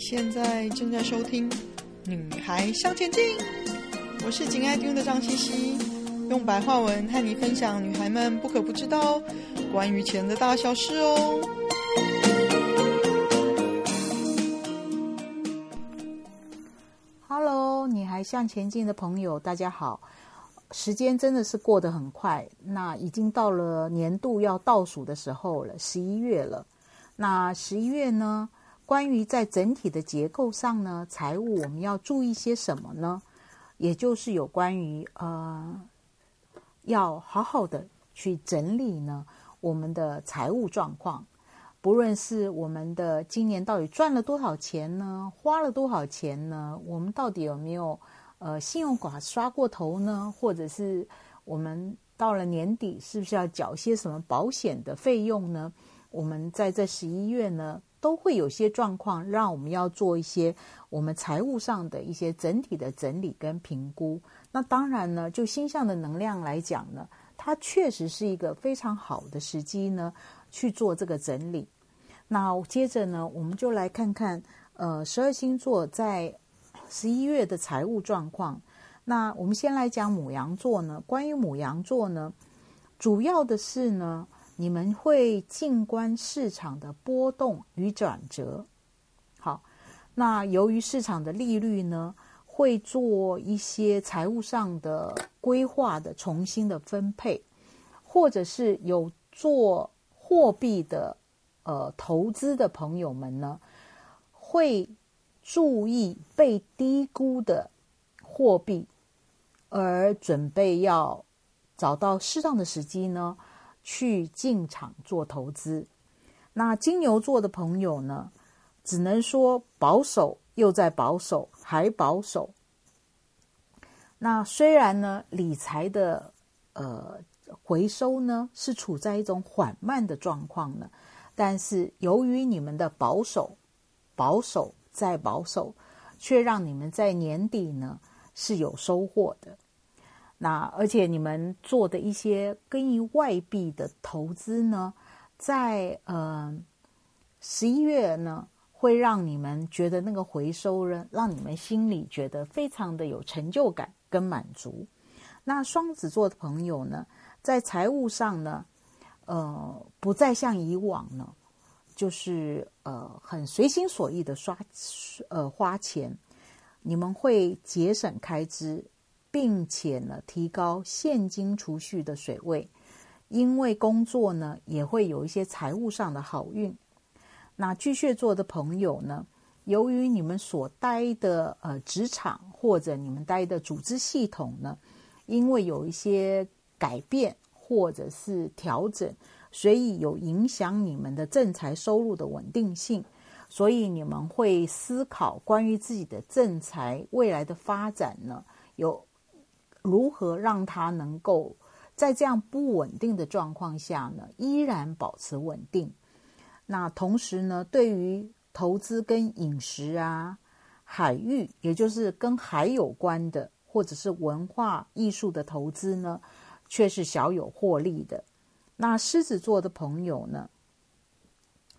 现在正在收听《女孩向前进》，我是紧爱听的张茜茜，用白话文和你分享女孩们不可不知道关于钱的大小事哦。Hello，女孩向前进的朋友，大家好！时间真的是过得很快，那已经到了年度要倒数的时候了，十一月了。那十一月呢？关于在整体的结构上呢，财务我们要注意些什么呢？也就是有关于呃，要好好的去整理呢我们的财务状况，不论是我们的今年到底赚了多少钱呢，花了多少钱呢？我们到底有没有呃信用卡刷过头呢？或者是我们到了年底是不是要缴些什么保险的费用呢？我们在这十一月呢，都会有些状况，让我们要做一些我们财务上的一些整体的整理跟评估。那当然呢，就星象的能量来讲呢，它确实是一个非常好的时机呢，去做这个整理。那接着呢，我们就来看看，呃，十二星座在十一月的财务状况。那我们先来讲牡羊座呢，关于牡羊座呢，主要的是呢。你们会静观市场的波动与转折，好，那由于市场的利率呢，会做一些财务上的规划的重新的分配，或者是有做货币的呃投资的朋友们呢，会注意被低估的货币，而准备要找到适当的时机呢。去进场做投资，那金牛座的朋友呢，只能说保守又在保守，还保守。那虽然呢，理财的呃回收呢是处在一种缓慢的状况呢，但是由于你们的保守、保守再保守，却让你们在年底呢是有收获的。那而且你们做的一些跟于外币的投资呢，在呃十一月呢，会让你们觉得那个回收呢，让你们心里觉得非常的有成就感跟满足。那双子座的朋友呢，在财务上呢，呃，不再像以往呢，就是呃很随心所欲的刷呃花钱，你们会节省开支。并且呢，提高现金储蓄的水位，因为工作呢也会有一些财务上的好运。那巨蟹座的朋友呢，由于你们所待的呃职场或者你们待的组织系统呢，因为有一些改变或者是调整，所以有影响你们的正财收入的稳定性，所以你们会思考关于自己的正财未来的发展呢，有。如何让它能够在这样不稳定的状况下呢，依然保持稳定？那同时呢，对于投资跟饮食啊、海域，也就是跟海有关的，或者是文化艺术的投资呢，却是小有获利的。那狮子座的朋友呢，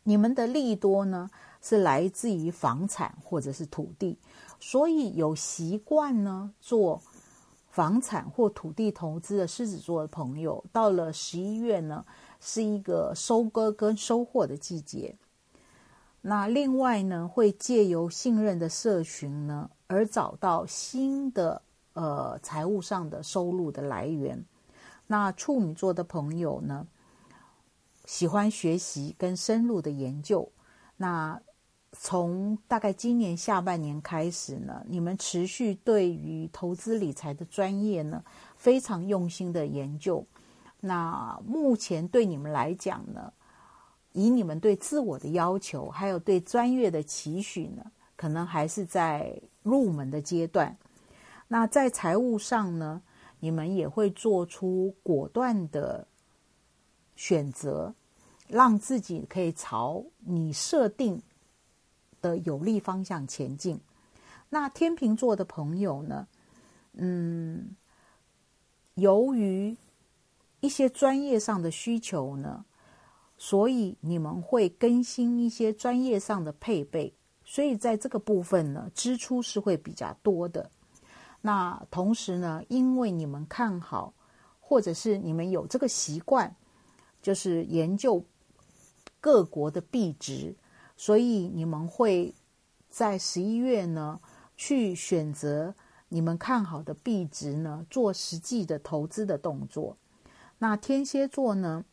你们的利多呢，是来自于房产或者是土地，所以有习惯呢做。房产或土地投资的狮子座的朋友，到了十一月呢，是一个收割跟收获的季节。那另外呢，会借由信任的社群呢，而找到新的呃财务上的收入的来源。那处女座的朋友呢，喜欢学习跟深入的研究。那从大概今年下半年开始呢，你们持续对于投资理财的专业呢，非常用心的研究。那目前对你们来讲呢，以你们对自我的要求，还有对专业的期许呢，可能还是在入门的阶段。那在财务上呢，你们也会做出果断的选择，让自己可以朝你设定的有利方向前进。那天秤座的朋友呢，嗯，由于一些专业上的需求呢，所以你们会更新一些专业上的配备，所以在这个部分呢，支出是会比较多的。那同时呢，因为你们看好，或者是你们有这个习惯，就是研究各国的币值，所以你们会在十一月呢，去选择你们看好的币值呢，做实际的投资的动作。那天蝎座呢，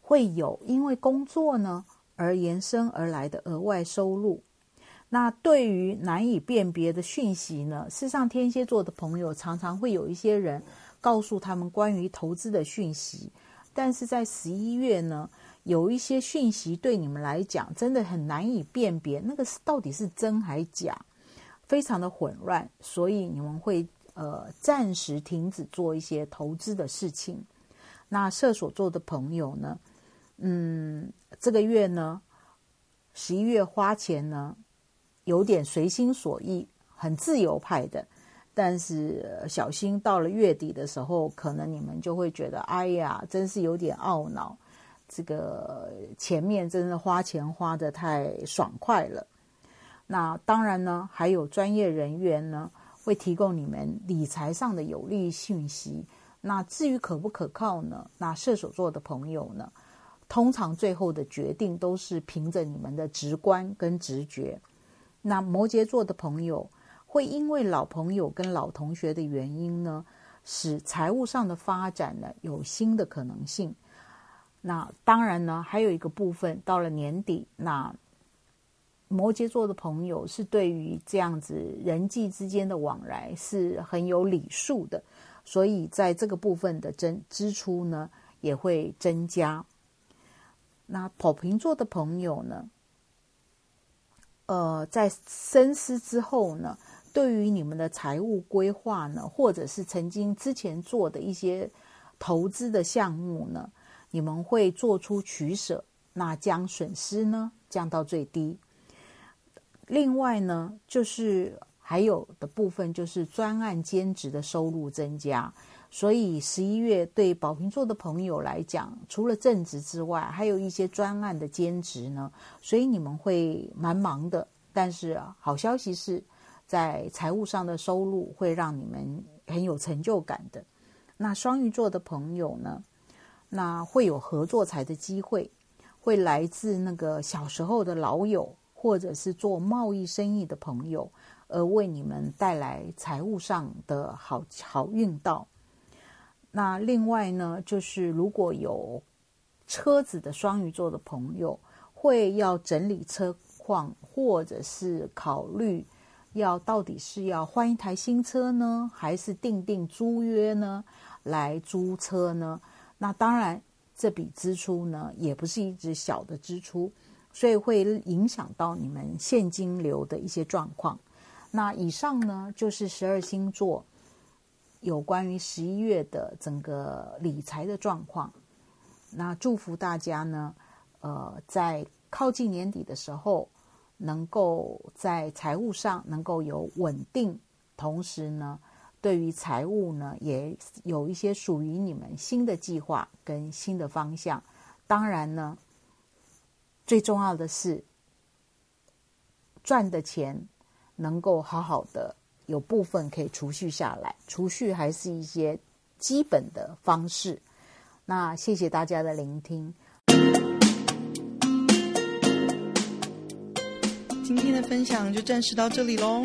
会有因为工作呢而延伸而来的额外收入。那对于难以辨别的讯息呢，事实上天蝎座的朋友常常会有一些人告诉他们关于投资的讯息，但是在十一月呢，有一些讯息对你们来讲真的很难以辨别，那个是到底是真还假，非常的混乱，所以你们会。呃，暂时停止做一些投资的事情。那射手座的朋友呢？嗯，这个月呢，十一月花钱呢，有点随心所欲，很自由派的。但是小心到了月底的时候，可能你们就会觉得，哎呀，真是有点懊恼。这个前面真的花钱花得太爽快了。那当然呢，还有专业人员呢。会提供你们理财上的有利讯息。那至于可不可靠呢？那射手座的朋友呢，通常最后的决定都是凭着你们的直观跟直觉。那摩羯座的朋友会因为老朋友跟老同学的原因呢，使财务上的发展呢有新的可能性。那当然呢，还有一个部分，到了年底那。摩羯座的朋友是对于这样子人际之间的往来是很有礼数的，所以在这个部分的增支出呢也会增加。那宝瓶座的朋友呢，呃，在深思之后呢，对于你们的财务规划呢，或者是曾经之前做的一些投资的项目呢，你们会做出取舍，那将损失呢降到最低。另外呢，就是还有的部分就是专案兼职的收入增加，所以十一月对宝瓶座的朋友来讲，除了正职之外，还有一些专案的兼职呢，所以你们会蛮忙的。但是好消息是，在财务上的收入会让你们很有成就感的。那双鱼座的朋友呢，那会有合作财的机会，会来自那个小时候的老友。或者是做贸易生意的朋友，而为你们带来财务上的好好运道。那另外呢，就是如果有车子的双鱼座的朋友，会要整理车况，或者是考虑要到底是要换一台新车呢，还是订订租约呢，来租车呢？那当然，这笔支出呢，也不是一直小的支出。所以会影响到你们现金流的一些状况。那以上呢，就是十二星座有关于十一月的整个理财的状况。那祝福大家呢，呃，在靠近年底的时候，能够在财务上能够有稳定，同时呢，对于财务呢，也有一些属于你们新的计划跟新的方向。当然呢。最重要的是，赚的钱能够好好的，有部分可以储蓄下来。储蓄还是一些基本的方式。那谢谢大家的聆听。今天的分享就暂时到这里喽，